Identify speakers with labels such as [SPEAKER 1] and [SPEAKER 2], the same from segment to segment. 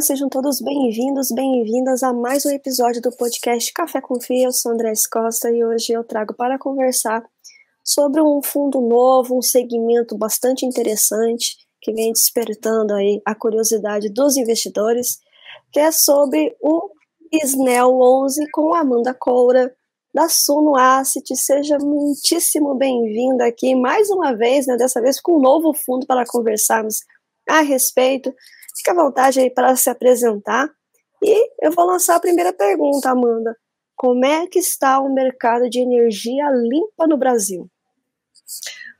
[SPEAKER 1] Olá, sejam todos bem-vindos, bem-vindas a mais um episódio do podcast Café com Fia. Eu sou Andrés Costa e hoje eu trago para conversar sobre um fundo novo, um segmento bastante interessante que vem despertando aí a curiosidade dos investidores, que é sobre o SNEL 11 com Amanda Coura da Suno Asset. Seja muitíssimo bem-vinda aqui mais uma vez, né, dessa vez com um novo fundo para conversarmos a respeito. Fique à vontade aí para se apresentar. E eu vou lançar a primeira pergunta, Amanda. Como é que está o mercado de energia limpa no Brasil?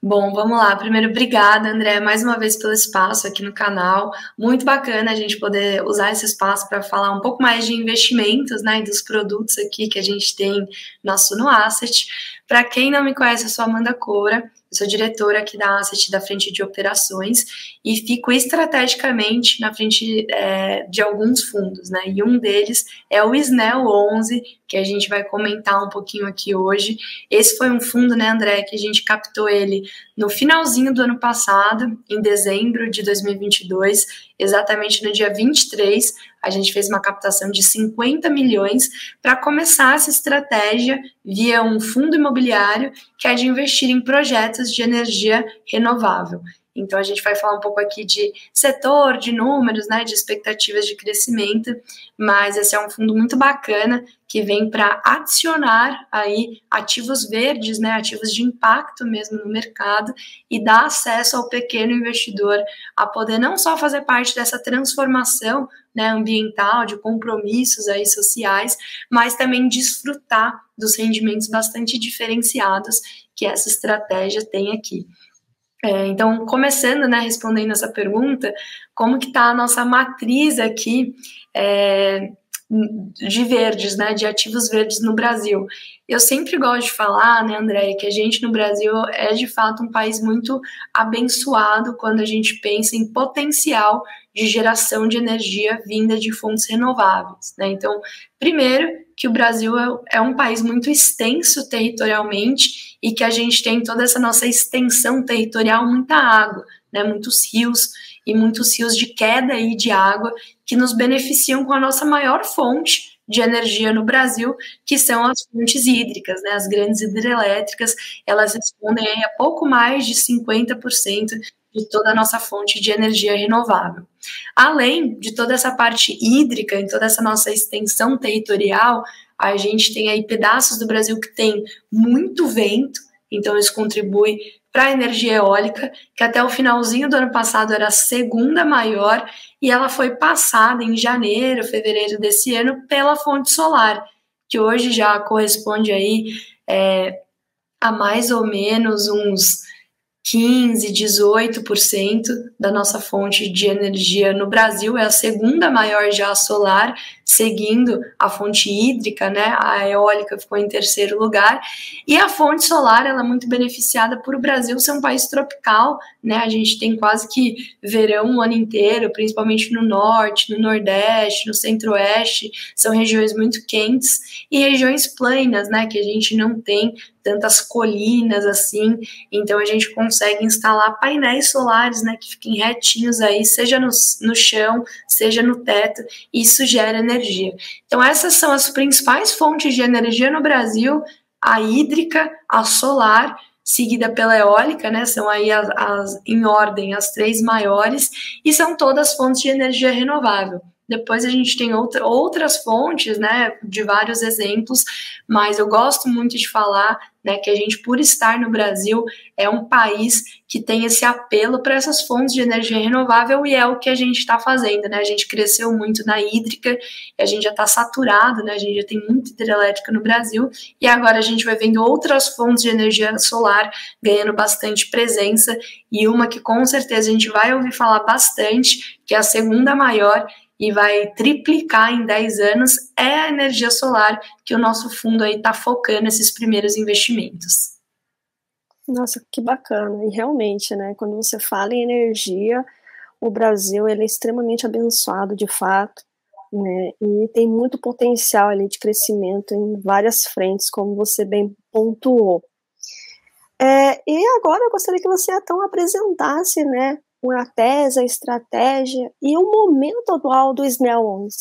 [SPEAKER 2] Bom, vamos lá. Primeiro, obrigada, André, mais uma vez pelo espaço aqui no canal. Muito bacana a gente poder usar esse espaço para falar um pouco mais de investimentos, né, e dos produtos aqui que a gente tem na Suno Asset. Para quem não me conhece, eu sou Amanda Coura. Eu sou diretora aqui da Asset, da frente de operações, e fico estrategicamente na frente é, de alguns fundos, né? E um deles é o SNEL 11, que a gente vai comentar um pouquinho aqui hoje. Esse foi um fundo, né, André, que a gente captou ele no finalzinho do ano passado, em dezembro de 2022, exatamente no dia 23, a gente fez uma captação de 50 milhões para começar essa estratégia via um fundo imobiliário que é de investir em projetos de energia renovável. Então a gente vai falar um pouco aqui de setor, de números, né, de expectativas de crescimento, mas esse é um fundo muito bacana que vem para adicionar aí ativos verdes, né, ativos de impacto mesmo no mercado e dar acesso ao pequeno investidor a poder não só fazer parte dessa transformação né, ambiental, de compromissos aí sociais, mas também desfrutar dos rendimentos bastante diferenciados que essa estratégia tem aqui. É, então, começando, né, respondendo essa pergunta, como que está a nossa matriz aqui é, de verdes, né, de ativos verdes no Brasil? Eu sempre gosto de falar, né, André, que a gente no Brasil é de fato um país muito abençoado quando a gente pensa em potencial de geração de energia vinda de fontes renováveis, né? Então, primeiro, que o Brasil é, é um país muito extenso territorialmente e que a gente tem toda essa nossa extensão territorial, muita água, né, muitos rios e muitos rios de queda aí de água que nos beneficiam com a nossa maior fonte de energia no Brasil, que são as fontes hídricas, né, as grandes hidrelétricas, elas respondem a pouco mais de 50% de toda a nossa fonte de energia renovável. Além de toda essa parte hídrica, em toda essa nossa extensão territorial, a gente tem aí pedaços do Brasil que tem muito vento, então isso contribui para a energia eólica, que até o finalzinho do ano passado era a segunda maior, e ela foi passada em janeiro, fevereiro desse ano pela fonte solar, que hoje já corresponde aí é, a mais ou menos uns 15, 18% da nossa fonte de energia no Brasil, é a segunda maior já solar, seguindo a fonte hídrica, né? A eólica ficou em terceiro lugar. E a fonte solar, ela é muito beneficiada por o Brasil ser um país tropical, né? A gente tem quase que verão o ano inteiro, principalmente no norte, no nordeste, no centro-oeste, são regiões muito quentes e regiões planas, né, que a gente não tem tantas colinas assim, então a gente consegue instalar painéis solares, né, que fiquem retinhos aí, seja no, no chão, seja no teto, e isso gera energia. Então essas são as principais fontes de energia no Brasil, a hídrica, a solar, seguida pela eólica, né, são aí as, as em ordem as três maiores, e são todas fontes de energia renovável. Depois a gente tem outra, outras fontes, né, de vários exemplos, mas eu gosto muito de falar, né, que a gente, por estar no Brasil, é um país que tem esse apelo para essas fontes de energia renovável e é o que a gente está fazendo, né? A gente cresceu muito na hídrica a gente já está saturado, né? A gente já tem muita hidrelétrica no Brasil e agora a gente vai vendo outras fontes de energia solar ganhando bastante presença e uma que com certeza a gente vai ouvir falar bastante, que é a segunda maior e vai triplicar em 10 anos é a energia solar que o nosso fundo aí está focando esses primeiros investimentos.
[SPEAKER 1] Nossa, que bacana. E realmente, né, quando você fala em energia, o Brasil ele é extremamente abençoado de fato, né, e tem muito potencial ali de crescimento em várias frentes, como você bem pontuou. É, e agora eu gostaria que você então apresentasse, né, a tese, a estratégia e o momento atual do SNEL 11?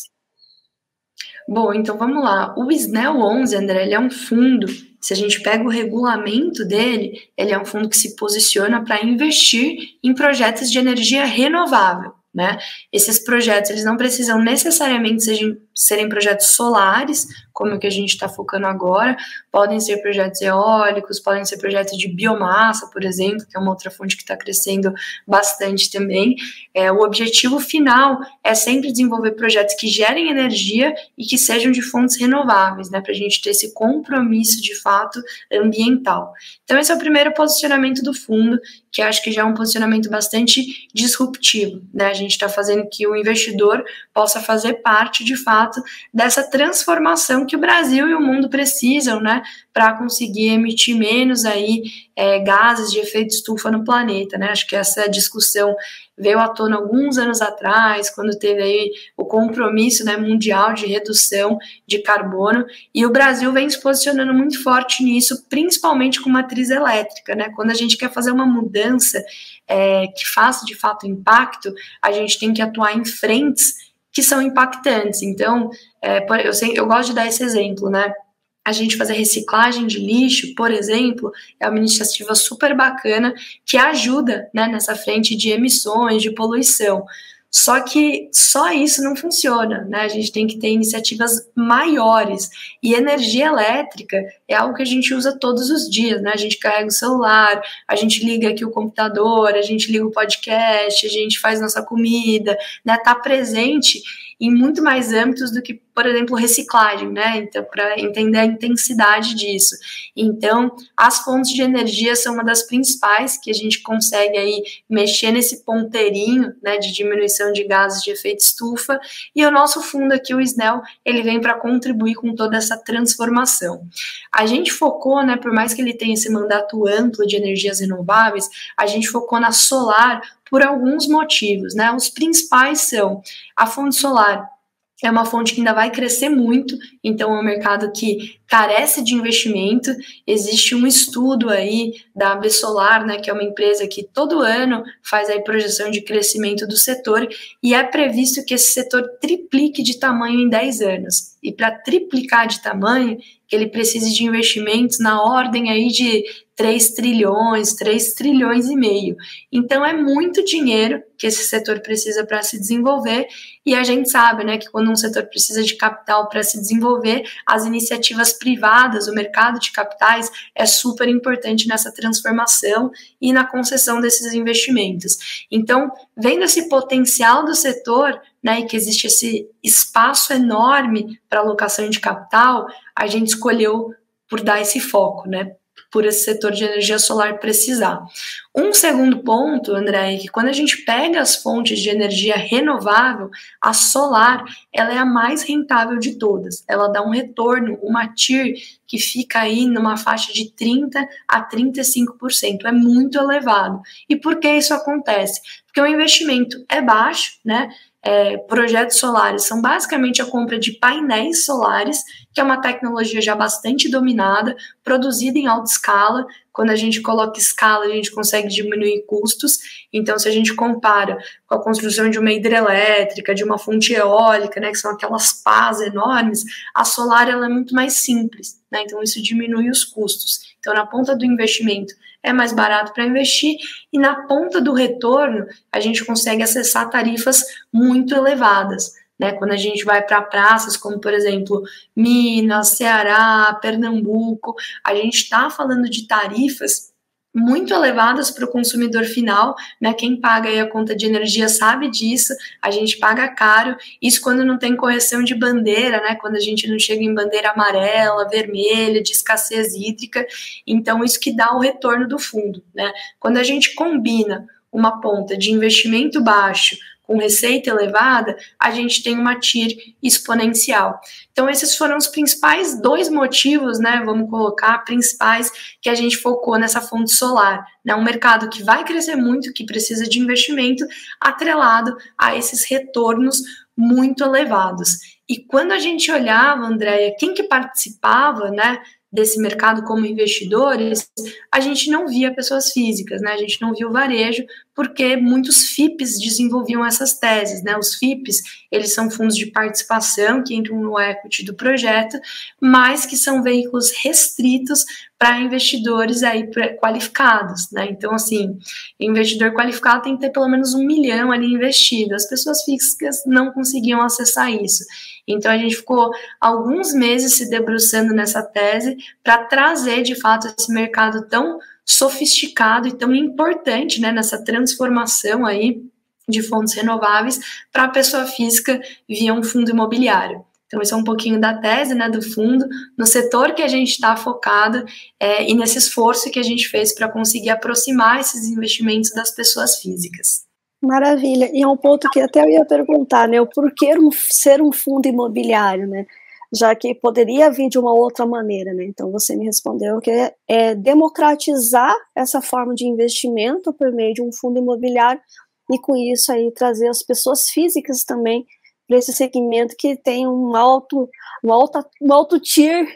[SPEAKER 2] Bom, então vamos lá. O SNEL 11, André, ele é um fundo se a gente pega o regulamento dele, ele é um fundo que se posiciona para investir em projetos de energia renovável. Né? Esses projetos eles não precisam necessariamente sejam, serem projetos solares, como o que a gente está focando agora, podem ser projetos eólicos, podem ser projetos de biomassa, por exemplo, que é uma outra fonte que está crescendo bastante também. É, o objetivo final é sempre desenvolver projetos que gerem energia e que sejam de fontes renováveis, né, para a gente ter esse compromisso de fato ambiental. Então, esse é o primeiro posicionamento do fundo, que acho que já é um posicionamento bastante disruptivo. Né? A gente está fazendo que o investidor possa fazer parte, de fato, dessa transformação que o Brasil e o mundo precisam, né, para conseguir emitir menos aí é, gases de efeito estufa no planeta, né? Acho que essa discussão veio à tona alguns anos atrás, quando teve aí o compromisso né, mundial de redução de carbono, e o Brasil vem se posicionando muito forte nisso, principalmente com matriz elétrica, né? Quando a gente quer fazer uma mudança é, que faça de fato impacto, a gente tem que atuar em frentes que são impactantes. Então, é, eu, eu gosto de dar esse exemplo, né? A gente fazer reciclagem de lixo, por exemplo, é uma iniciativa super bacana que ajuda né, nessa frente de emissões, de poluição. Só que só isso não funciona, né? A gente tem que ter iniciativas maiores. E energia elétrica é algo que a gente usa todos os dias, né? A gente carrega o celular, a gente liga aqui o computador, a gente liga o podcast, a gente faz nossa comida, né? Tá presente em muito mais âmbitos do que, por exemplo, reciclagem, né? Então, para entender a intensidade disso. Então, as fontes de energia são uma das principais que a gente consegue aí mexer nesse ponteirinho, né, de diminuição de gases de efeito estufa. E o nosso fundo aqui, o SNEL, ele vem para contribuir com toda essa transformação. A gente focou, né, por mais que ele tenha esse mandato amplo de energias renováveis, a gente focou na solar por alguns motivos, né? Os principais são a fonte solar é uma fonte que ainda vai crescer muito, então é um mercado que carece de investimento. Existe um estudo aí da AB Solar, né, que é uma empresa que todo ano faz aí projeção de crescimento do setor e é previsto que esse setor triplique de tamanho em 10 anos. E para triplicar de tamanho, que ele precise de investimentos na ordem aí de 3 trilhões, 3 trilhões e meio. Então é muito dinheiro que esse setor precisa para se desenvolver e a gente sabe, né, que quando um setor precisa de capital para se desenvolver, as iniciativas privadas, o mercado de capitais é super importante nessa transformação e na concessão desses investimentos. Então, vendo esse potencial do setor, né, e que existe esse espaço enorme para alocação de capital, a gente escolheu por dar esse foco, né, por esse setor de energia solar precisar. Um segundo ponto, André, é que quando a gente pega as fontes de energia renovável, a solar ela é a mais rentável de todas. Ela dá um retorno, uma TIR que fica aí numa faixa de 30 a 35%. É muito elevado. E por que isso acontece? Porque o investimento é baixo, né? É, projetos solares são basicamente a compra de painéis solares, que é uma tecnologia já bastante dominada, produzida em alta escala. Quando a gente coloca escala, a gente consegue diminuir custos. Então, se a gente compara com a construção de uma hidrelétrica, de uma fonte eólica, né, que são aquelas pás enormes, a solar ela é muito mais simples. Né? Então, isso diminui os custos. Então, na ponta do investimento, é mais barato para investir e na ponta do retorno a gente consegue acessar tarifas muito elevadas. Né, quando a gente vai para praças como, por exemplo, Minas, Ceará, Pernambuco, a gente está falando de tarifas muito elevadas para o consumidor final, né? Quem paga aí a conta de energia sabe disso, a gente paga caro, isso quando não tem correção de bandeira, né? Quando a gente não chega em bandeira amarela, vermelha, de escassez hídrica, então isso que dá o retorno do fundo, né? Quando a gente combina uma ponta de investimento baixo com receita elevada, a gente tem uma TIR exponencial. Então, esses foram os principais dois motivos, né? Vamos colocar, principais, que a gente focou nessa fonte solar. Né, um mercado que vai crescer muito, que precisa de investimento, atrelado a esses retornos muito elevados. E quando a gente olhava, Andréia, quem que participava, né? desse mercado como investidores, a gente não via pessoas físicas, né? A gente não viu o varejo, porque muitos FIPs desenvolviam essas teses, né? Os FIPs, eles são fundos de participação que entram no equity do projeto, mas que são veículos restritos para investidores aí qualificados, né? Então, assim, investidor qualificado tem que ter pelo menos um milhão ali investido. As pessoas físicas não conseguiam acessar isso. Então, a gente ficou alguns meses se debruçando nessa tese para trazer, de fato, esse mercado tão sofisticado e tão importante, né, nessa transformação aí de fontes renováveis para a pessoa física via um fundo imobiliário. Então, esse é um pouquinho da tese né, do fundo, no setor que a gente está focado é, e nesse esforço que a gente fez para conseguir aproximar esses investimentos das pessoas físicas.
[SPEAKER 1] Maravilha. E é um ponto que até eu ia perguntar, né? O porquê ser um fundo imobiliário, né? Já que poderia vir de uma outra maneira, né? Então você me respondeu que é, é democratizar essa forma de investimento por meio de um fundo imobiliário e com isso aí trazer as pessoas físicas também para esse segmento que tem um alto, um alto, um alto tier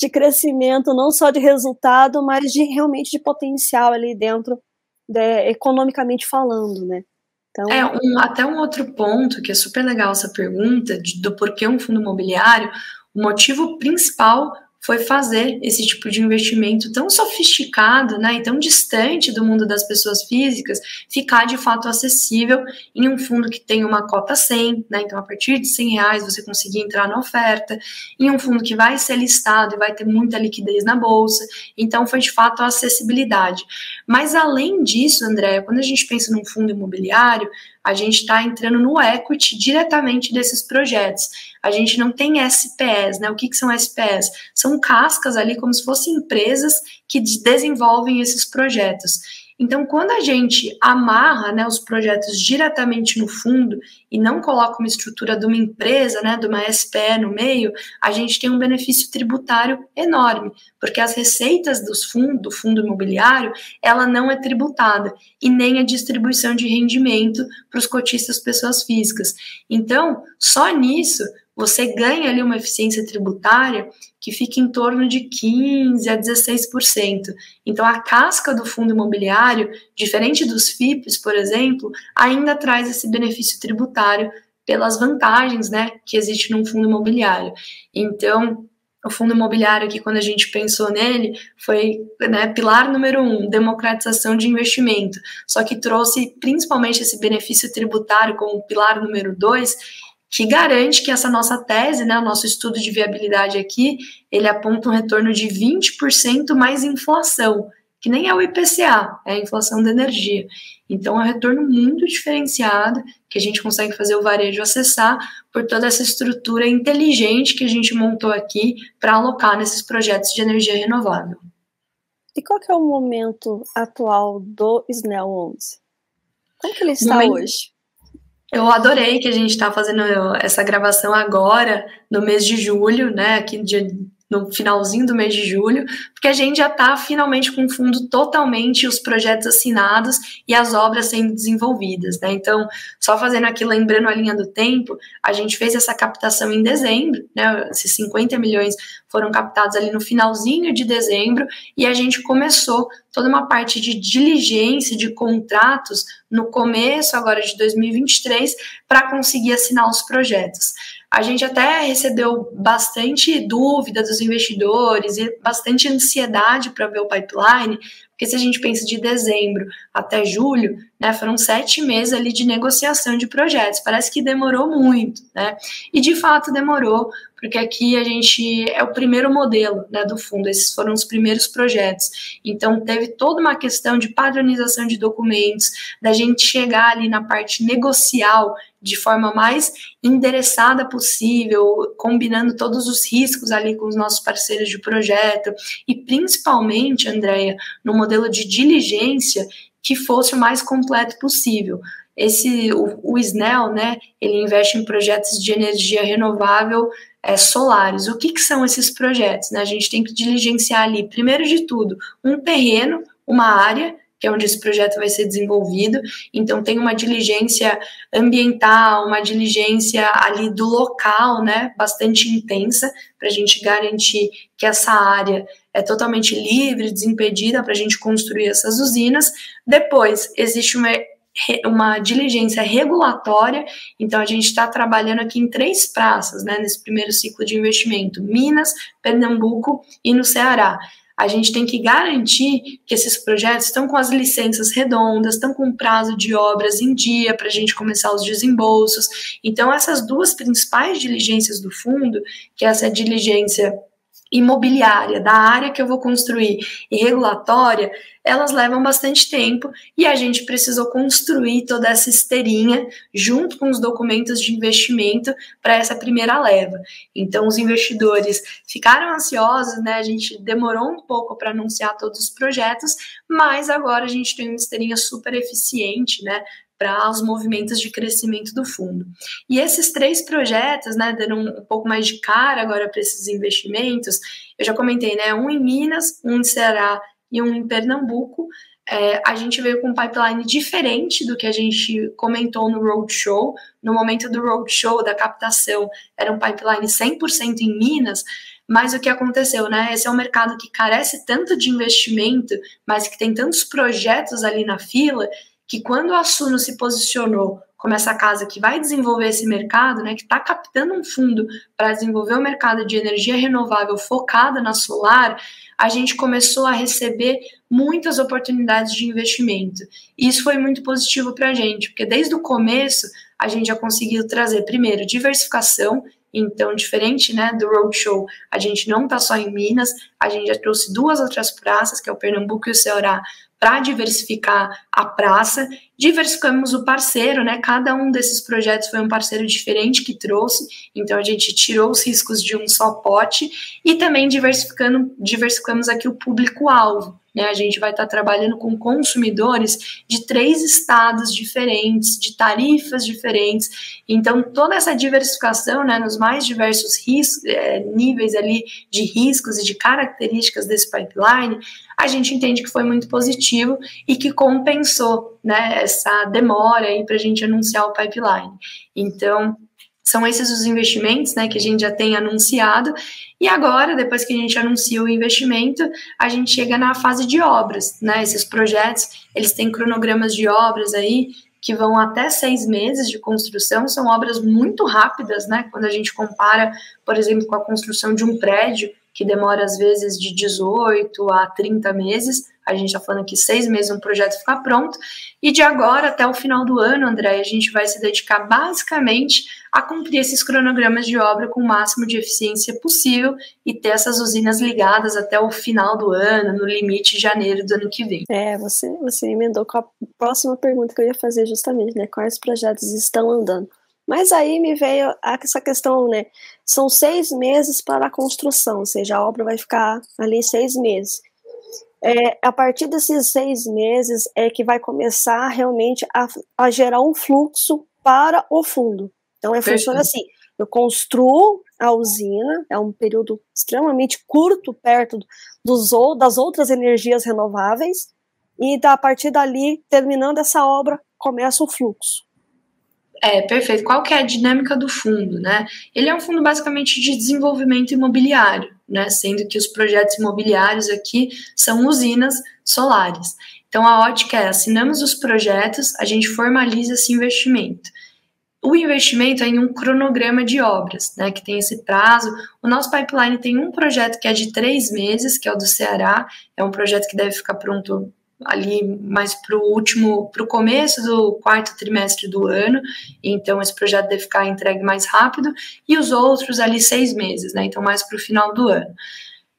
[SPEAKER 1] de crescimento, não só de resultado, mas de realmente de potencial ali dentro, de, economicamente falando, né?
[SPEAKER 2] Então, é, um, até um outro ponto que é super legal essa pergunta de, do porquê um fundo imobiliário, o motivo principal foi fazer esse tipo de investimento tão sofisticado né, e tão distante do mundo das pessoas físicas ficar de fato acessível em um fundo que tem uma cota 100, né, então a partir de 100 reais você conseguir entrar na oferta, em um fundo que vai ser listado e vai ter muita liquidez na bolsa, então foi de fato a acessibilidade. Mas além disso, André, quando a gente pensa num fundo imobiliário, a gente está entrando no equity diretamente desses projetos. A gente não tem SPS, né? O que, que são SPS? São cascas ali, como se fossem empresas que desenvolvem esses projetos. Então, quando a gente amarra né, os projetos diretamente no fundo e não coloca uma estrutura de uma empresa, né, de uma SPE no meio, a gente tem um benefício tributário enorme, porque as receitas dos fundos, do fundo imobiliário, ela não é tributada e nem a distribuição de rendimento para os cotistas pessoas físicas. Então, só nisso você ganha ali uma eficiência tributária que fica em torno de 15 a 16%. Então a casca do fundo imobiliário, diferente dos FIPs, por exemplo, ainda traz esse benefício tributário pelas vantagens, né, que existe num fundo imobiliário. Então, o fundo imobiliário aqui, quando a gente pensou nele, foi né, pilar número um, democratização de investimento. Só que trouxe principalmente esse benefício tributário como pilar número dois, que garante que essa nossa tese, né, o nosso estudo de viabilidade aqui, ele aponta um retorno de 20% mais inflação, que nem é o IPCA, é a inflação da energia. Então, é um retorno muito diferenciado, que a gente consegue fazer o varejo acessar por toda essa estrutura inteligente que a gente montou aqui para alocar nesses projetos de energia renovável.
[SPEAKER 1] E qual que é o momento atual do SNEL 11? Como que ele está momento... hoje?
[SPEAKER 2] Eu adorei que a gente está fazendo essa gravação agora, no mês de julho, né? Aqui dia no finalzinho do mês de julho, porque a gente já está finalmente com o fundo totalmente, os projetos assinados e as obras sendo desenvolvidas, né? Então, só fazendo aqui, lembrando a linha do tempo, a gente fez essa captação em dezembro, né? Esses 50 milhões foram captados ali no finalzinho de dezembro e a gente começou toda uma parte de diligência de contratos no começo agora de 2023 para conseguir assinar os projetos a gente até recebeu bastante dúvida dos investidores e bastante ansiedade para ver o pipeline, porque se a gente pensa de dezembro até julho, né, foram sete meses ali de negociação de projetos. Parece que demorou muito, né? E de fato demorou, porque aqui a gente é o primeiro modelo né, do fundo, esses foram os primeiros projetos. Então, teve toda uma questão de padronização de documentos, da gente chegar ali na parte negocial de forma mais endereçada possível, combinando todos os riscos ali com os nossos parceiros de projeto e principalmente, Andréia, no modelo de diligência que fosse o mais completo possível. Esse o, o SNEL, né, ele investe em projetos de energia renovável é, solares. O que, que são esses projetos? Né? A gente tem que diligenciar ali, primeiro de tudo, um terreno, uma área, que é onde esse projeto vai ser desenvolvido. Então, tem uma diligência ambiental, uma diligência ali do local, né, bastante intensa, para a gente garantir que essa área é totalmente livre, desimpedida, para a gente construir essas usinas. Depois, existe uma uma diligência regulatória. Então, a gente está trabalhando aqui em três praças, né, nesse primeiro ciclo de investimento: Minas, Pernambuco e no Ceará. A gente tem que garantir que esses projetos estão com as licenças redondas, estão com prazo de obras em dia para a gente começar os desembolsos. Então, essas duas principais diligências do fundo, que é essa diligência imobiliária, da área que eu vou construir e regulatória, elas levam bastante tempo e a gente precisou construir toda essa esteirinha junto com os documentos de investimento para essa primeira leva. Então, os investidores ficaram ansiosos, né? A gente demorou um pouco para anunciar todos os projetos, mas agora a gente tem uma esteirinha super eficiente, né? Para os movimentos de crescimento do fundo. E esses três projetos, né, um, um pouco mais de cara agora para esses investimentos, eu já comentei, né, um em Minas, um em Ceará e um em Pernambuco. É, a gente veio com um pipeline diferente do que a gente comentou no Roadshow. No momento do Roadshow, da captação, era um pipeline 100% em Minas, mas o que aconteceu, né? Esse é um mercado que carece tanto de investimento, mas que tem tantos projetos ali na fila, que quando a Suno se posicionou como essa casa que vai desenvolver esse mercado, né, que está captando um fundo para desenvolver o mercado de energia renovável focada na solar, a gente começou a receber muitas oportunidades de investimento. E isso foi muito positivo para a gente, porque desde o começo a gente já conseguiu trazer, primeiro, diversificação. Então, diferente né, do Roadshow, a gente não está só em Minas, a gente já trouxe duas outras praças, que é o Pernambuco e o Ceará, para diversificar a praça. Diversificamos o parceiro, né? Cada um desses projetos foi um parceiro diferente que trouxe, então a gente tirou os riscos de um só pote e também diversificando, diversificamos aqui o público-alvo. Né, a gente vai estar trabalhando com consumidores de três estados diferentes, de tarifas diferentes. Então, toda essa diversificação né, nos mais diversos riscos, é, níveis ali de riscos e de características desse pipeline, a gente entende que foi muito positivo e que compensou né, essa demora para a gente anunciar o pipeline. Então, são esses os investimentos né, que a gente já tem anunciado. E agora, depois que a gente anuncia o investimento, a gente chega na fase de obras. Né? Esses projetos, eles têm cronogramas de obras aí que vão até seis meses de construção, são obras muito rápidas, né? Quando a gente compara, por exemplo, com a construção de um prédio, que demora às vezes de 18 a 30 meses. A gente está falando aqui seis meses um projeto ficar pronto. E de agora até o final do ano, André, a gente vai se dedicar basicamente a cumprir esses cronogramas de obra com o máximo de eficiência possível e ter essas usinas ligadas até o final do ano, no limite de janeiro do ano que vem.
[SPEAKER 1] É, você, você emendou com a próxima pergunta que eu ia fazer justamente, né? Quais projetos estão andando? Mas aí me veio essa questão, né? São seis meses para a construção, ou seja, a obra vai ficar ali seis meses. É, a partir desses seis meses é que vai começar realmente a, a gerar um fluxo para o fundo. Então, é, funciona assim: eu construo a usina, é um período extremamente curto perto dos, das outras energias renováveis, e a partir dali, terminando essa obra, começa o fluxo.
[SPEAKER 2] É, perfeito. Qual que é a dinâmica do fundo, né? Ele é um fundo basicamente de desenvolvimento imobiliário, né? Sendo que os projetos imobiliários aqui são usinas solares. Então a ótica é, assinamos os projetos, a gente formaliza esse investimento. O investimento é em um cronograma de obras, né, que tem esse prazo. O nosso pipeline tem um projeto que é de três meses, que é o do Ceará, é um projeto que deve ficar pronto ali mais para o último, para o começo do quarto trimestre do ano, então esse projeto deve ficar entregue mais rápido, e os outros ali seis meses, né? Então mais para o final do ano.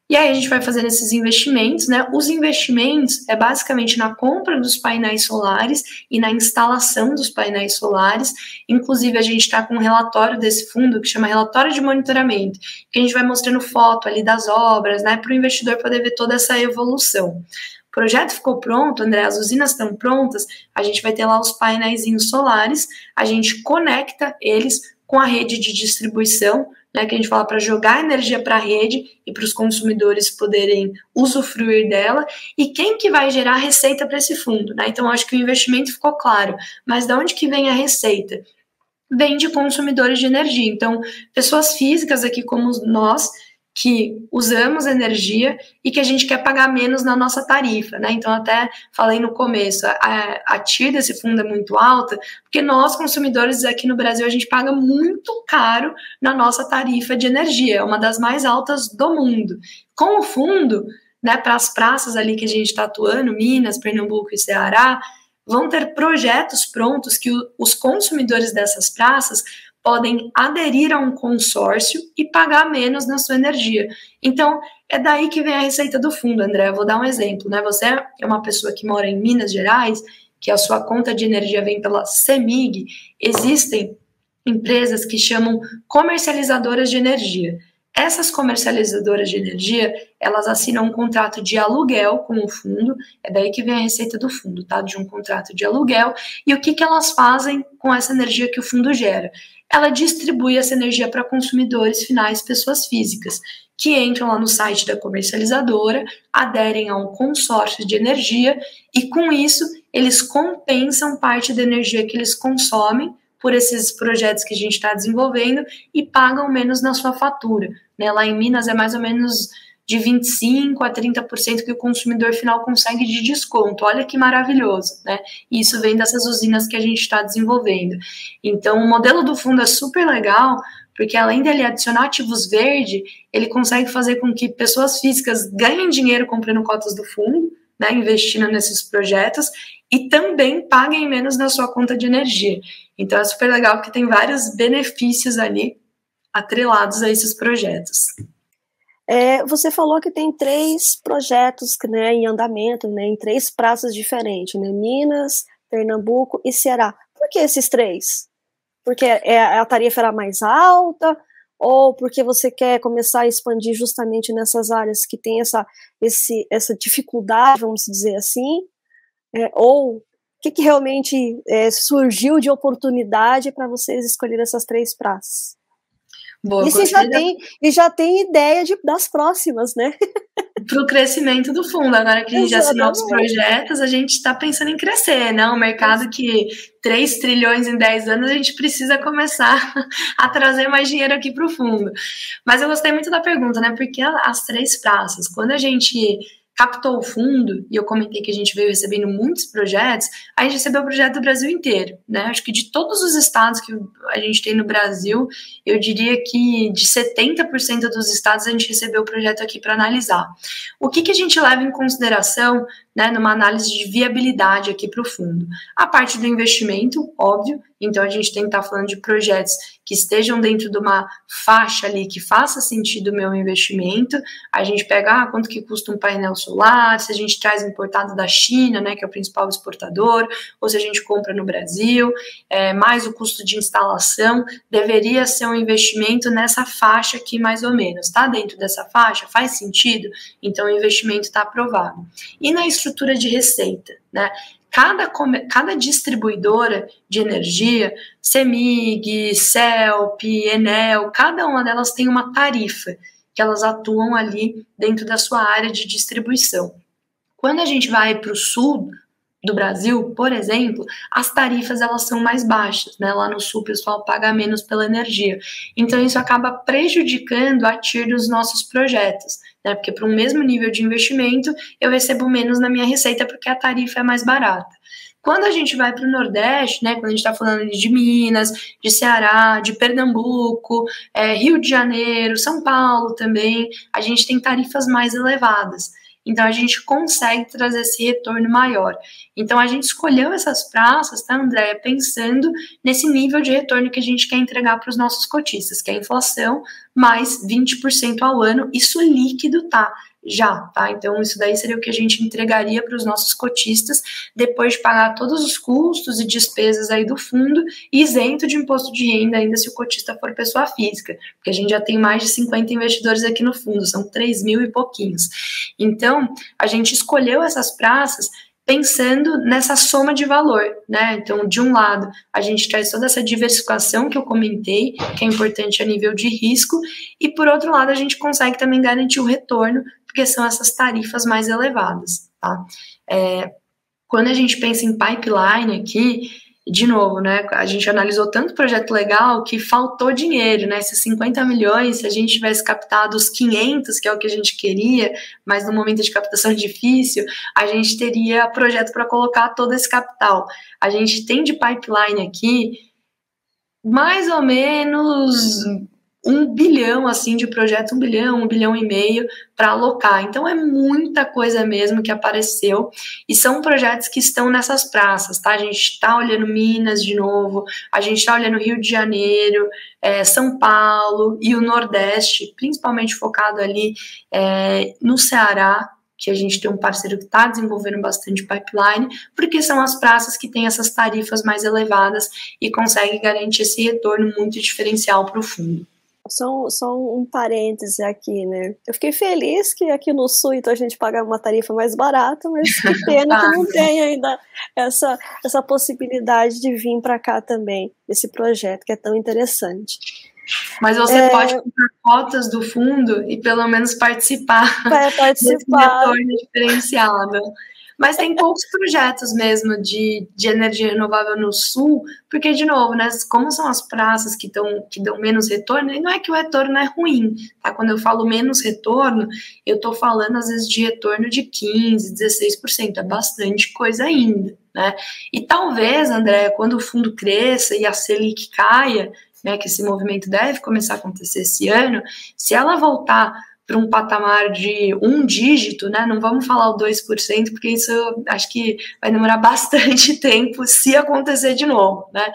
[SPEAKER 2] E aí a gente vai fazendo esses investimentos, né? Os investimentos é basicamente na compra dos painéis solares e na instalação dos painéis solares. Inclusive, a gente está com um relatório desse fundo que chama relatório de monitoramento, que a gente vai mostrando foto ali das obras, né? Para o investidor poder ver toda essa evolução projeto ficou pronto, André, as usinas estão prontas, a gente vai ter lá os painéis solares, a gente conecta eles com a rede de distribuição, né, que a gente fala para jogar energia para a rede e para os consumidores poderem usufruir dela, e quem que vai gerar receita para esse fundo, né? Então acho que o investimento ficou claro, mas de onde que vem a receita? Vem de consumidores de energia. Então, pessoas físicas aqui como nós que usamos energia e que a gente quer pagar menos na nossa tarifa, né? Então, até falei no começo, a, a TIR desse fundo é muito alta, porque nós, consumidores aqui no Brasil, a gente paga muito caro na nossa tarifa de energia, é uma das mais altas do mundo. Com o fundo, né, para as praças ali que a gente está atuando, Minas, Pernambuco e Ceará, vão ter projetos prontos que os consumidores dessas praças podem aderir a um consórcio e pagar menos na sua energia. Então, é daí que vem a receita do fundo, André. Eu vou dar um exemplo, né? Você é uma pessoa que mora em Minas Gerais, que a sua conta de energia vem pela CEMIG, existem empresas que chamam comercializadoras de energia. Essas comercializadoras de energia, elas assinam um contrato de aluguel com o fundo, é daí que vem a receita do fundo, tá? De um contrato de aluguel. E o que, que elas fazem com essa energia que o fundo gera? Ela distribui essa energia para consumidores finais, pessoas físicas, que entram lá no site da comercializadora, aderem a um consórcio de energia e, com isso, eles compensam parte da energia que eles consomem por esses projetos que a gente está desenvolvendo e pagam menos na sua fatura. Né? Lá em Minas é mais ou menos de 25% a 30% que o consumidor final consegue de desconto. Olha que maravilhoso, né? E isso vem dessas usinas que a gente está desenvolvendo. Então, o modelo do fundo é super legal, porque além dele adicionar ativos verde, ele consegue fazer com que pessoas físicas ganhem dinheiro comprando cotas do fundo, né, investindo nesses projetos, e também paguem menos na sua conta de energia. Então é super legal porque tem vários benefícios ali atrelados a esses projetos.
[SPEAKER 1] É, você falou que tem três projetos né, em andamento, né, em três praças diferentes, né, Minas, Pernambuco e Ceará. Por que esses três? Porque é, a tarifa era mais alta ou porque você quer começar a expandir justamente nessas áreas que tem essa, esse, essa dificuldade, vamos dizer assim, é, ou que, que realmente é, surgiu de oportunidade para vocês escolherem essas três praças? Boa, e, você já tem, e já tem ideia de, das próximas, né?
[SPEAKER 2] Para o crescimento do fundo. Agora que a gente já assinou os projetos, a gente está pensando em crescer, né? Um mercado que 3 trilhões em 10 anos, a gente precisa começar a trazer mais dinheiro aqui para o fundo. Mas eu gostei muito da pergunta, né? Porque as três praças, quando a gente captou o fundo, e eu comentei que a gente veio recebendo muitos projetos, a gente recebeu o projeto do Brasil inteiro, né? Acho que de todos os estados que a gente tem no Brasil, eu diria que de 70% dos estados a gente recebeu o projeto aqui para analisar. O que, que a gente leva em consideração né, numa análise de viabilidade aqui para o fundo. A parte do investimento, óbvio, então a gente tem que estar tá falando de projetos que estejam dentro de uma faixa ali que faça sentido o meu investimento. A gente pega ah, quanto que custa um painel solar, se a gente traz importado da China, né, que é o principal exportador, ou se a gente compra no Brasil, é, mais o custo de instalação, deveria ser um investimento nessa faixa aqui mais ou menos. Está dentro dessa faixa? Faz sentido? Então o investimento está aprovado. E na estrutura de receita, né? Cada, cada distribuidora de energia, CEMIG, CELP, Enel, cada uma delas tem uma tarifa que elas atuam ali dentro da sua área de distribuição. Quando a gente vai para o sul do Brasil, por exemplo, as tarifas elas são mais baixas, né? Lá no sul o pessoal paga menos pela energia. Então isso acaba prejudicando a TIR dos nossos projetos né? Porque para um mesmo nível de investimento, eu recebo menos na minha receita porque a tarifa é mais barata. Quando a gente vai para o Nordeste, né, quando a gente está falando de Minas, de Ceará, de Pernambuco, é, Rio de Janeiro, São Paulo também, a gente tem tarifas mais elevadas. Então a gente consegue trazer esse retorno maior. Então a gente escolheu essas praças, tá, Andréia, pensando nesse nível de retorno que a gente quer entregar para os nossos cotistas, que é a inflação mais 20% ao ano, isso líquido, tá? Já, tá? Então, isso daí seria o que a gente entregaria para os nossos cotistas depois de pagar todos os custos e despesas aí do fundo, isento de imposto de renda, ainda se o cotista for pessoa física, porque a gente já tem mais de 50 investidores aqui no fundo, são 3 mil e pouquinhos. Então, a gente escolheu essas praças pensando nessa soma de valor, né? Então, de um lado, a gente traz toda essa diversificação que eu comentei, que é importante a nível de risco, e por outro lado, a gente consegue também garantir o retorno porque são essas tarifas mais elevadas, tá? É, quando a gente pensa em pipeline aqui, de novo, né, a gente analisou tanto projeto legal que faltou dinheiro, né, esses 50 milhões, se a gente tivesse captado os 500, que é o que a gente queria, mas no momento de captação difícil, a gente teria projeto para colocar todo esse capital. A gente tem de pipeline aqui mais ou menos um bilhão assim de projeto, um bilhão, um bilhão e meio para alocar. Então é muita coisa mesmo que apareceu e são projetos que estão nessas praças, tá? A gente está olhando Minas de novo, a gente está olhando Rio de Janeiro, é, São Paulo e o Nordeste, principalmente focado ali é, no Ceará, que a gente tem um parceiro que está desenvolvendo bastante pipeline, porque são as praças que têm essas tarifas mais elevadas e conseguem garantir esse retorno muito diferencial para o fundo.
[SPEAKER 1] Só, só um parêntese aqui, né? Eu fiquei feliz que aqui no Sul então a gente paga uma tarifa mais barata, mas que pena que não tem ainda essa, essa possibilidade de vir para cá também, esse projeto que é tão interessante.
[SPEAKER 2] Mas você é... pode comprar cotas do fundo e pelo menos participar,
[SPEAKER 1] Vai participar.
[SPEAKER 2] desse diferenciado. Mas tem poucos projetos mesmo de, de energia renovável no sul, porque, de novo, né, como são as praças que, tão, que dão menos retorno, e não é que o retorno é ruim, tá? Quando eu falo menos retorno, eu estou falando, às vezes, de retorno de 15%, 16%, é bastante coisa ainda, né? E talvez, André, quando o fundo cresça e a Selic caia, né, que esse movimento deve começar a acontecer esse ano, se ela voltar para um patamar de um dígito, né? Não vamos falar o 2%, porque isso acho que vai demorar bastante tempo se acontecer de novo, né?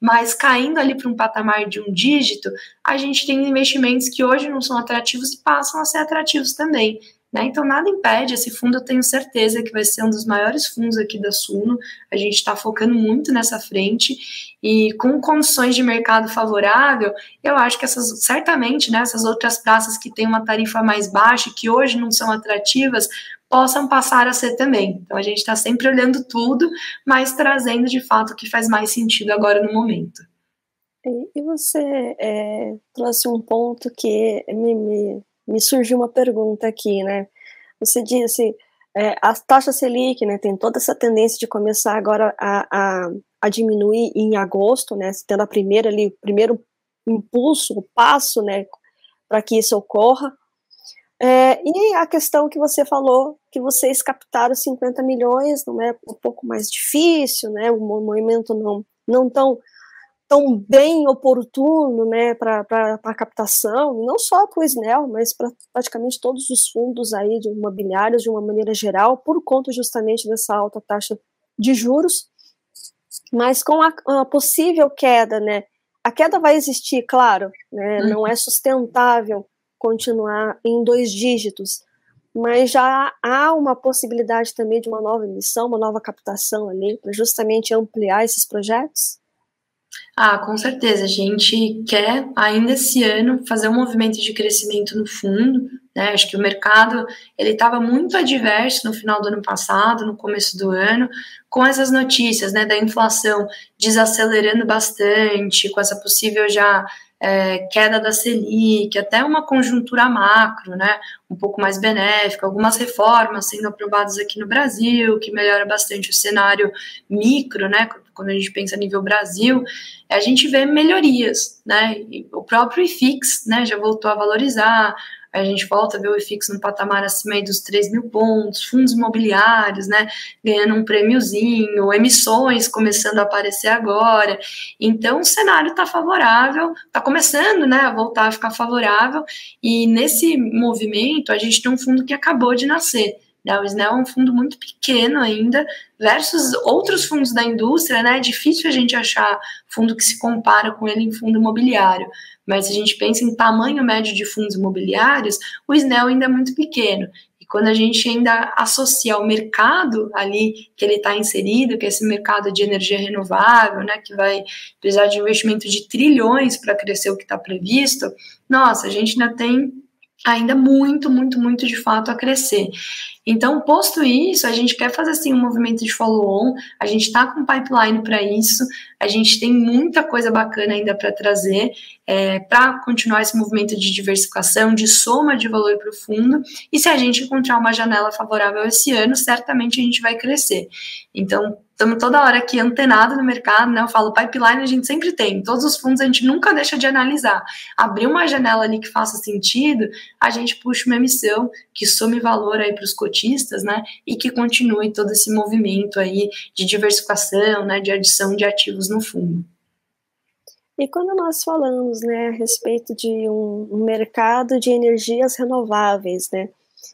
[SPEAKER 2] Mas caindo ali para um patamar de um dígito, a gente tem investimentos que hoje não são atrativos e passam a ser atrativos também. Né? Então, nada impede, esse fundo eu tenho certeza que vai ser um dos maiores fundos aqui da Suno. A gente está focando muito nessa frente e com condições de mercado favorável, eu acho que essas, certamente, né, essas outras praças que têm uma tarifa mais baixa, que hoje não são atrativas, possam passar a ser também. Então, a gente está sempre olhando tudo, mas trazendo de fato o que faz mais sentido agora no momento.
[SPEAKER 1] E você é, trouxe um ponto que me, me me surgiu uma pergunta aqui, né? Você disse, é, a taxa Selic, né, tem toda essa tendência de começar agora a, a, a diminuir em agosto, né, tendo a primeira ali, o primeiro impulso, o passo, né, para que isso ocorra. É, e a questão que você falou, que vocês captaram 50 milhões, não é um pouco mais difícil, né, o movimento não, não tão tão bem oportuno né, para a captação, não só para o SNEL, mas para praticamente todos os fundos aí de imobiliários de uma maneira geral, por conta justamente dessa alta taxa de juros. Mas com a, a possível queda, né, a queda vai existir, claro, né, uhum. não é sustentável continuar em dois dígitos, mas já há uma possibilidade também de uma nova emissão, uma nova captação ali, para justamente ampliar esses projetos?
[SPEAKER 2] Ah, com certeza. A gente quer ainda esse ano fazer um movimento de crescimento no fundo. Né? Acho que o mercado ele estava muito adverso no final do ano passado, no começo do ano, com essas notícias né, da inflação desacelerando bastante, com essa possível já é, queda da Selic, até uma conjuntura macro, né, um pouco mais benéfica, algumas reformas sendo aprovadas aqui no Brasil, que melhora bastante o cenário micro, né, quando a gente pensa a nível Brasil, a gente vê melhorias, né, o próprio IFIX, né, já voltou a valorizar, a gente volta a ver o IFIX no patamar acima dos 3 mil pontos, fundos imobiliários, né, ganhando um prêmiozinho, emissões começando a aparecer agora. Então, o cenário está favorável, está começando, né, a voltar a ficar favorável, e nesse movimento a gente tem um fundo que acabou de nascer, né? O Snell é um fundo muito pequeno ainda, versus outros fundos da indústria, né? É difícil a gente achar fundo que se compara com ele em fundo imobiliário. Mas se a gente pensa em tamanho médio de fundos imobiliários, o Snell ainda é muito pequeno. E quando a gente ainda associa o mercado ali que ele está inserido, que é esse mercado de energia renovável, né, que vai precisar de investimento de trilhões para crescer o que está previsto, nossa, a gente ainda tem ainda muito, muito, muito de fato a crescer. Então, posto isso, a gente quer fazer assim um movimento de follow-on, a gente está com pipeline para isso, a gente tem muita coisa bacana ainda para trazer, é, para continuar esse movimento de diversificação, de soma de valor para o fundo, e se a gente encontrar uma janela favorável esse ano, certamente a gente vai crescer. Então, estamos toda hora aqui antenado no mercado, né? Eu falo, pipeline a gente sempre tem, todos os fundos a gente nunca deixa de analisar. Abrir uma janela ali que faça sentido, a gente puxa uma emissão que some valor aí para os cotistas, né? E que continue todo esse movimento aí de diversificação, né? De adição de ativos no fundo.
[SPEAKER 1] E quando nós falamos, né, a respeito de um mercado de energias renováveis, né?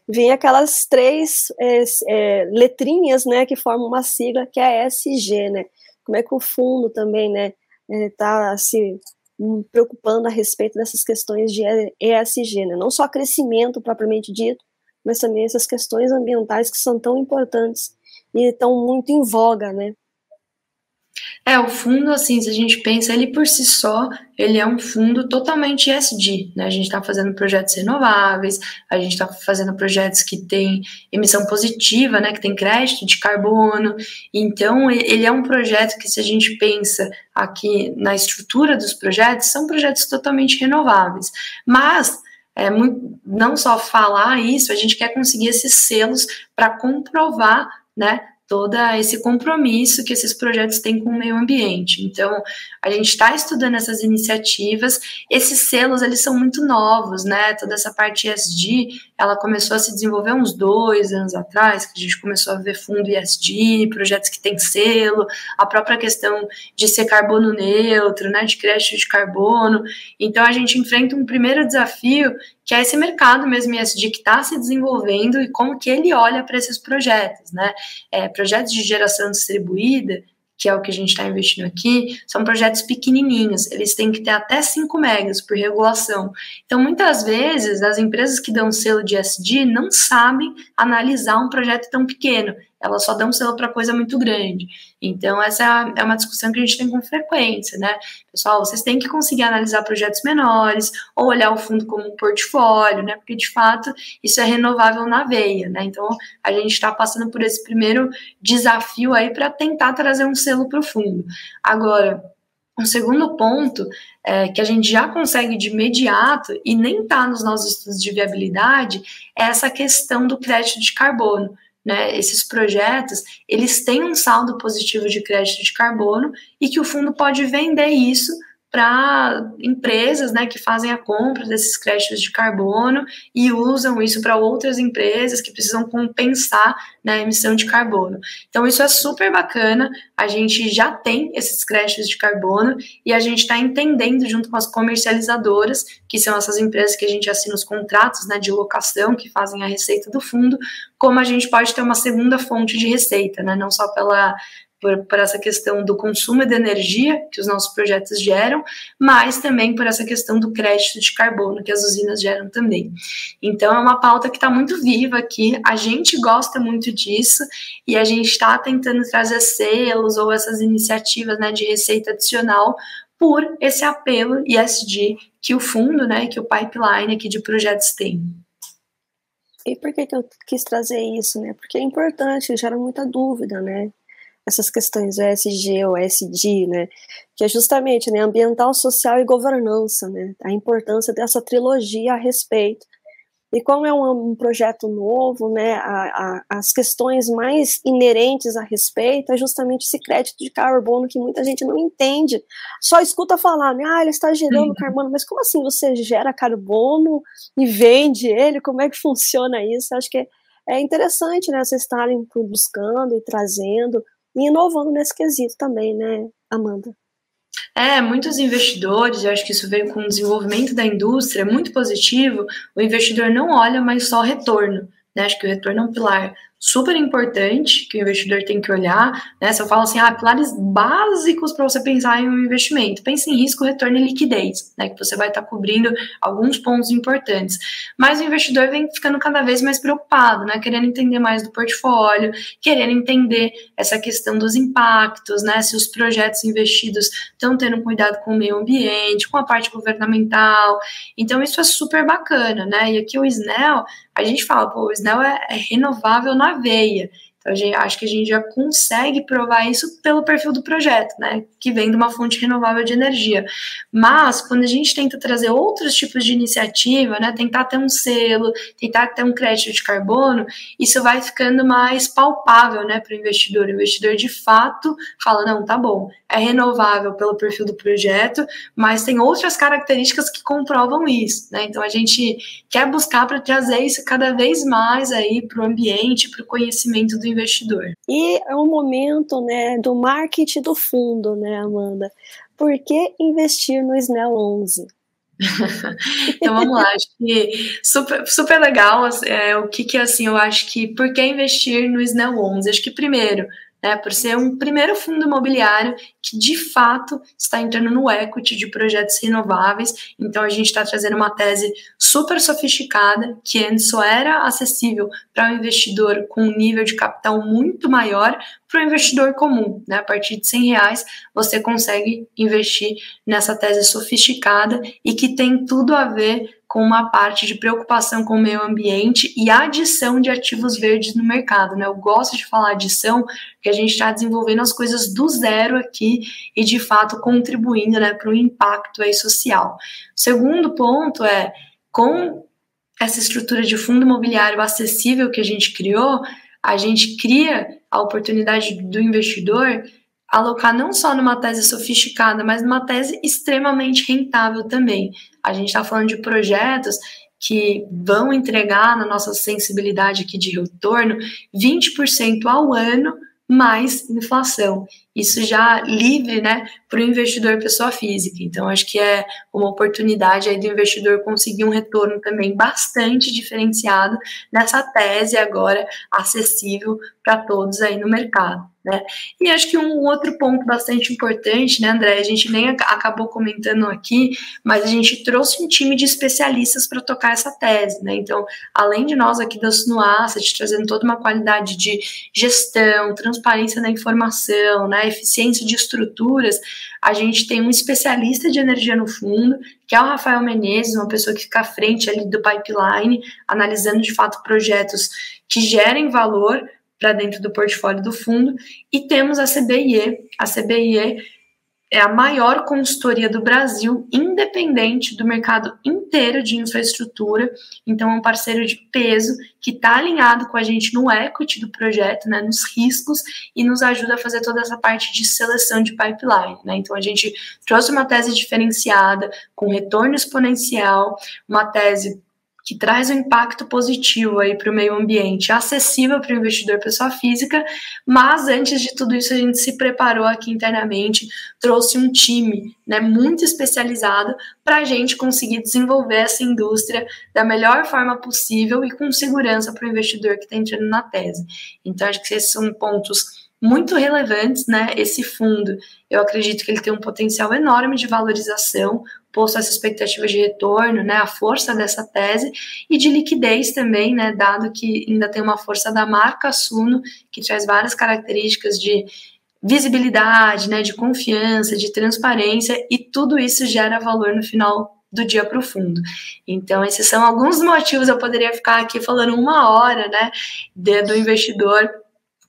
[SPEAKER 1] Vem aquelas três é, é, letrinhas, né, que formam uma sigla que é a ESG, né? Como é que o fundo também, né, está é, se preocupando a respeito dessas questões de ESG, né? Não só crescimento propriamente dito, mas também essas questões ambientais que são tão importantes e estão muito em voga, né?
[SPEAKER 2] É, o fundo, assim, se a gente pensa ele por si só, ele é um fundo totalmente ESG, né? A gente está fazendo projetos renováveis, a gente está fazendo projetos que têm emissão positiva, né? Que tem crédito de carbono. Então, ele é um projeto que, se a gente pensa aqui na estrutura dos projetos, são projetos totalmente renováveis. Mas é muito, não só falar isso, a gente quer conseguir esses selos para comprovar, né, todo esse compromisso que esses projetos têm com o meio ambiente. Então, a gente está estudando essas iniciativas. Esses selos, eles são muito novos, né? Toda essa parte ESG, ela começou a se desenvolver uns dois anos atrás, que a gente começou a ver fundo ESG, projetos que têm selo, a própria questão de ser carbono neutro, né? De crédito de carbono. Então, a gente enfrenta um primeiro desafio que é esse mercado mesmo ESG que está se desenvolvendo e como que ele olha para esses projetos, né? É, projetos de geração distribuída, que é o que a gente está investindo aqui, são projetos pequenininhos, eles têm que ter até 5 megas por regulação. Então, muitas vezes, as empresas que dão selo de ESG não sabem analisar um projeto tão pequeno elas só dão selo para coisa muito grande. Então, essa é uma discussão que a gente tem com frequência, né? Pessoal, vocês têm que conseguir analisar projetos menores ou olhar o fundo como um portfólio, né? Porque, de fato, isso é renovável na veia, né? Então, a gente está passando por esse primeiro desafio aí para tentar trazer um selo para o fundo. Agora, um segundo ponto é, que a gente já consegue de imediato e nem está nos nossos estudos de viabilidade é essa questão do crédito de carbono né, esses projetos, eles têm um saldo positivo de crédito de carbono e que o fundo pode vender isso para empresas né, que fazem a compra desses créditos de carbono e usam isso para outras empresas que precisam compensar né, a emissão de carbono. Então, isso é super bacana. A gente já tem esses créditos de carbono e a gente está entendendo, junto com as comercializadoras, que são essas empresas que a gente assina os contratos né, de locação, que fazem a receita do fundo, como a gente pode ter uma segunda fonte de receita, né, não só pela por, essa questão do consumo de energia que os nossos projetos geram, mas também por essa questão do crédito de carbono que as usinas geram também. Então é uma pauta que está muito viva aqui, a gente gosta muito disso e a gente está tentando trazer selos ou essas iniciativas né, de receita adicional por esse apelo ESG que o fundo, né, que o pipeline aqui de projetos tem.
[SPEAKER 1] E por que, que eu quis trazer isso, né? Porque é importante, gera muita dúvida, né? Essas questões ESG ou SD, né, que é justamente né, ambiental, social e governança, né, a importância dessa trilogia a respeito. E como é um, um projeto novo, né, a, a, as questões mais inerentes a respeito é justamente esse crédito de carbono que muita gente não entende. Só escuta falar, né, ah, ele está gerando carbono, mas como assim você gera carbono e vende ele? Como é que funciona isso? Acho que é interessante, né, vocês estarem buscando e trazendo e inovando nesse quesito também, né, Amanda?
[SPEAKER 2] É, muitos investidores, eu acho que isso veio com o desenvolvimento da indústria, muito positivo, o investidor não olha mais só retorno, né? Acho que o retorno é um pilar super importante que o investidor tem que olhar, né? Se eu falo assim, ah, pilares básicos para você pensar em um investimento, pense em risco, retorno e liquidez, né? Que você vai estar tá cobrindo alguns pontos importantes. Mas o investidor vem ficando cada vez mais preocupado, né? Querendo entender mais do portfólio, querendo entender essa questão dos impactos, né? Se os projetos investidos estão tendo cuidado com o meio ambiente, com a parte governamental. Então, isso é super bacana, né? E aqui o SNEL, a gente fala, pô, o SNEL é, é renovável na veia. Então acho que a gente já consegue provar isso pelo perfil do projeto, né? Que vem de uma fonte renovável de energia. Mas, quando a gente tenta trazer outros tipos de iniciativa, né? Tentar ter um selo, tentar ter um crédito de carbono, isso vai ficando mais palpável, né? Para o investidor. O investidor, de fato, fala: não, tá bom, é renovável pelo perfil do projeto, mas tem outras características que comprovam isso, né? Então, a gente quer buscar para trazer isso cada vez mais aí para o ambiente, para o conhecimento do investidor.
[SPEAKER 1] E é um momento, né, do marketing do fundo, né, Amanda? Por que investir no SNEL 11?
[SPEAKER 2] então vamos lá, acho que super, super legal. É, o que que assim, eu acho que por que investir no SNEL 11? Acho que primeiro, né, por ser um primeiro fundo imobiliário que de fato está entrando no equity de projetos renováveis. Então a gente está trazendo uma tese super sofisticada que antes só era acessível para um investidor com um nível de capital muito maior para o investidor comum. Né? A partir de 100 reais você consegue investir nessa tese sofisticada e que tem tudo a ver com uma parte de preocupação com o meio ambiente e adição de ativos verdes no mercado. Né? Eu gosto de falar adição, porque a gente está desenvolvendo as coisas do zero aqui e, de fato, contribuindo né, para o impacto aí, social. O segundo ponto é, com essa estrutura de fundo imobiliário acessível que a gente criou, a gente cria a oportunidade do investidor alocar não só numa tese sofisticada, mas numa tese extremamente rentável também. A gente está falando de projetos que vão entregar na nossa sensibilidade aqui de retorno 20% ao ano mais inflação. Isso já livre, né, para o investidor pessoa física. Então, acho que é uma oportunidade aí do investidor conseguir um retorno também bastante diferenciado nessa tese agora acessível para todos aí no mercado. Né? E acho que um outro ponto bastante importante, né, André? A gente nem acabou comentando aqui, mas a gente trouxe um time de especialistas para tocar essa tese, né? Então, além de nós aqui da Sunoasset, trazendo toda uma qualidade de gestão, transparência da informação, né, eficiência de estruturas, a gente tem um especialista de energia no fundo, que é o Rafael Menezes, uma pessoa que fica à frente ali do pipeline, analisando de fato projetos que gerem valor para dentro do portfólio do fundo, e temos a CBIE. A CBIE é a maior consultoria do Brasil, independente do mercado inteiro de infraestrutura. Então, é um parceiro de peso que está alinhado com a gente no equity do projeto, né, nos riscos, e nos ajuda a fazer toda essa parte de seleção de pipeline. Né? Então, a gente trouxe uma tese diferenciada, com retorno exponencial, uma tese que traz um impacto positivo aí para o meio ambiente, acessível para o investidor pessoa física, mas antes de tudo isso a gente se preparou aqui internamente, trouxe um time né, muito especializado para a gente conseguir desenvolver essa indústria da melhor forma possível e com segurança para o investidor que está entrando na tese. Então acho que esses são pontos muito relevantes, né? Esse fundo, eu acredito que ele tem um potencial enorme de valorização, posto essa expectativa de retorno, né, a força dessa tese, e de liquidez também, né, dado que ainda tem uma força da marca Suno, que traz várias características de visibilidade, né, de confiança, de transparência, e tudo isso gera valor no final do dia para o fundo. Então, esses são alguns motivos, eu poderia ficar aqui falando uma hora, né, do investidor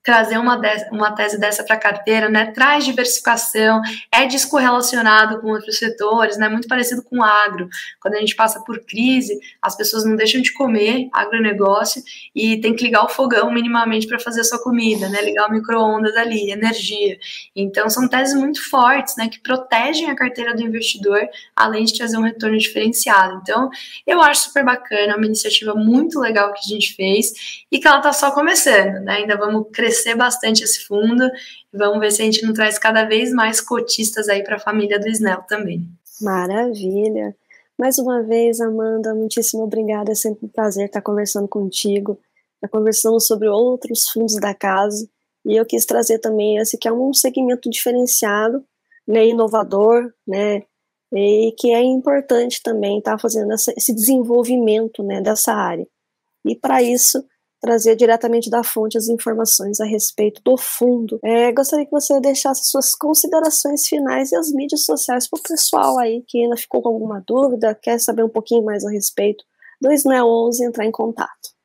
[SPEAKER 2] trazer uma, de, uma tese dessa para a carteira, né? Traz diversificação, é descorrelacionado com outros setores, né? Muito parecido com o agro. Quando a gente passa por crise, as pessoas não deixam de comer agronegócio e tem que ligar o fogão minimamente para fazer a sua comida, né? Ligar o micro-ondas ali, energia. Então, são teses muito fortes, né? Que protegem a carteira do investidor, além de trazer um retorno diferenciado. Então, eu acho super bacana, uma iniciativa muito legal que a gente fez e que ela está só começando, né? Ainda vamos crescer crescer bastante esse fundo. Vamos ver se a gente não traz cada vez mais cotistas aí para a família do Snell também.
[SPEAKER 1] Maravilha! Mais uma vez, Amanda, muitíssimo obrigada. É sempre um prazer estar conversando contigo. Já conversamos sobre outros fundos da casa e eu quis trazer também esse que é um segmento diferenciado, né, inovador, né, e que é importante também estar fazendo essa, esse desenvolvimento, né, dessa área. E para isso, trazer diretamente da fonte as informações a respeito do fundo. É, gostaria que você deixasse suas considerações finais e as mídias sociais para o pessoal aí que ainda ficou com alguma dúvida, quer saber um pouquinho mais a respeito do SNEL 11 entrar em contato.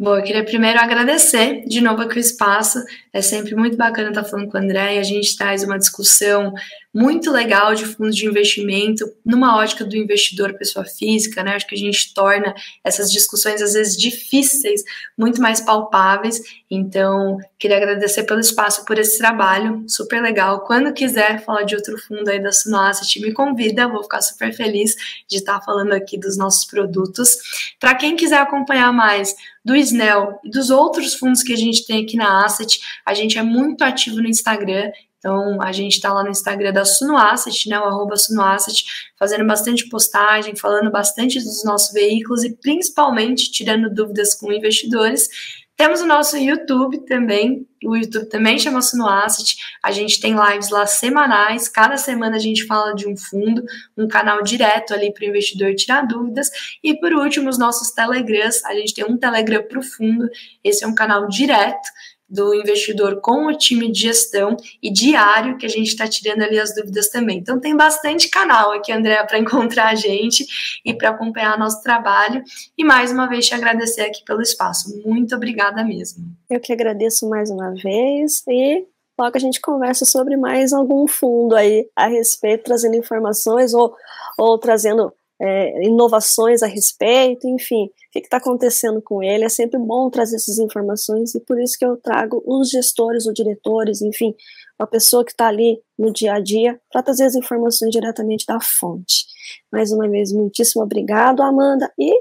[SPEAKER 2] Bom, eu queria primeiro agradecer de novo aqui o espaço. É sempre muito bacana estar falando com o André e a gente traz uma discussão muito legal de fundos de investimento numa ótica do investidor pessoa física, né? Acho que a gente torna essas discussões às vezes difíceis muito mais palpáveis. Então, queria agradecer pelo espaço, por esse trabalho, super legal. Quando quiser falar de outro fundo aí da Sunoasset, me convida, vou ficar super feliz de estar falando aqui dos nossos produtos. Para quem quiser acompanhar mais do SNEL e dos outros fundos que a gente tem aqui na Asset, a gente é muito ativo no Instagram, então, a gente está lá no Instagram da Sunoasset, né, o arroba Sunoasset, fazendo bastante postagem, falando bastante dos nossos veículos e principalmente tirando dúvidas com investidores. Temos o nosso YouTube também, o YouTube também chama Sunoasset, a gente tem lives lá semanais, cada semana a gente fala de um fundo, um canal direto ali para o investidor tirar dúvidas, e por último os nossos Telegrams, a gente tem um Telegram para o fundo, esse é um canal direto, do investidor com o time de gestão e diário que a gente está tirando ali as dúvidas também. Então tem bastante canal aqui, André, para encontrar a gente e para acompanhar nosso trabalho. E mais uma vez te agradecer aqui pelo espaço. Muito obrigada mesmo.
[SPEAKER 1] Eu que agradeço mais uma vez e logo a gente conversa sobre mais algum fundo aí a respeito, trazendo informações ou, ou trazendo é, inovações a respeito, enfim, o que está acontecendo com ele. É sempre bom trazer essas informações e por isso que eu trago os gestores, os diretores, enfim, a pessoa que está ali no dia a dia para trazer as informações diretamente da fonte. Mais uma vez, muitíssimo obrigado, Amanda, e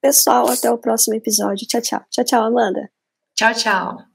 [SPEAKER 1] pessoal, até o próximo episódio. Tchau, tchau. Tchau, tchau, Amanda.
[SPEAKER 2] Tchau, tchau.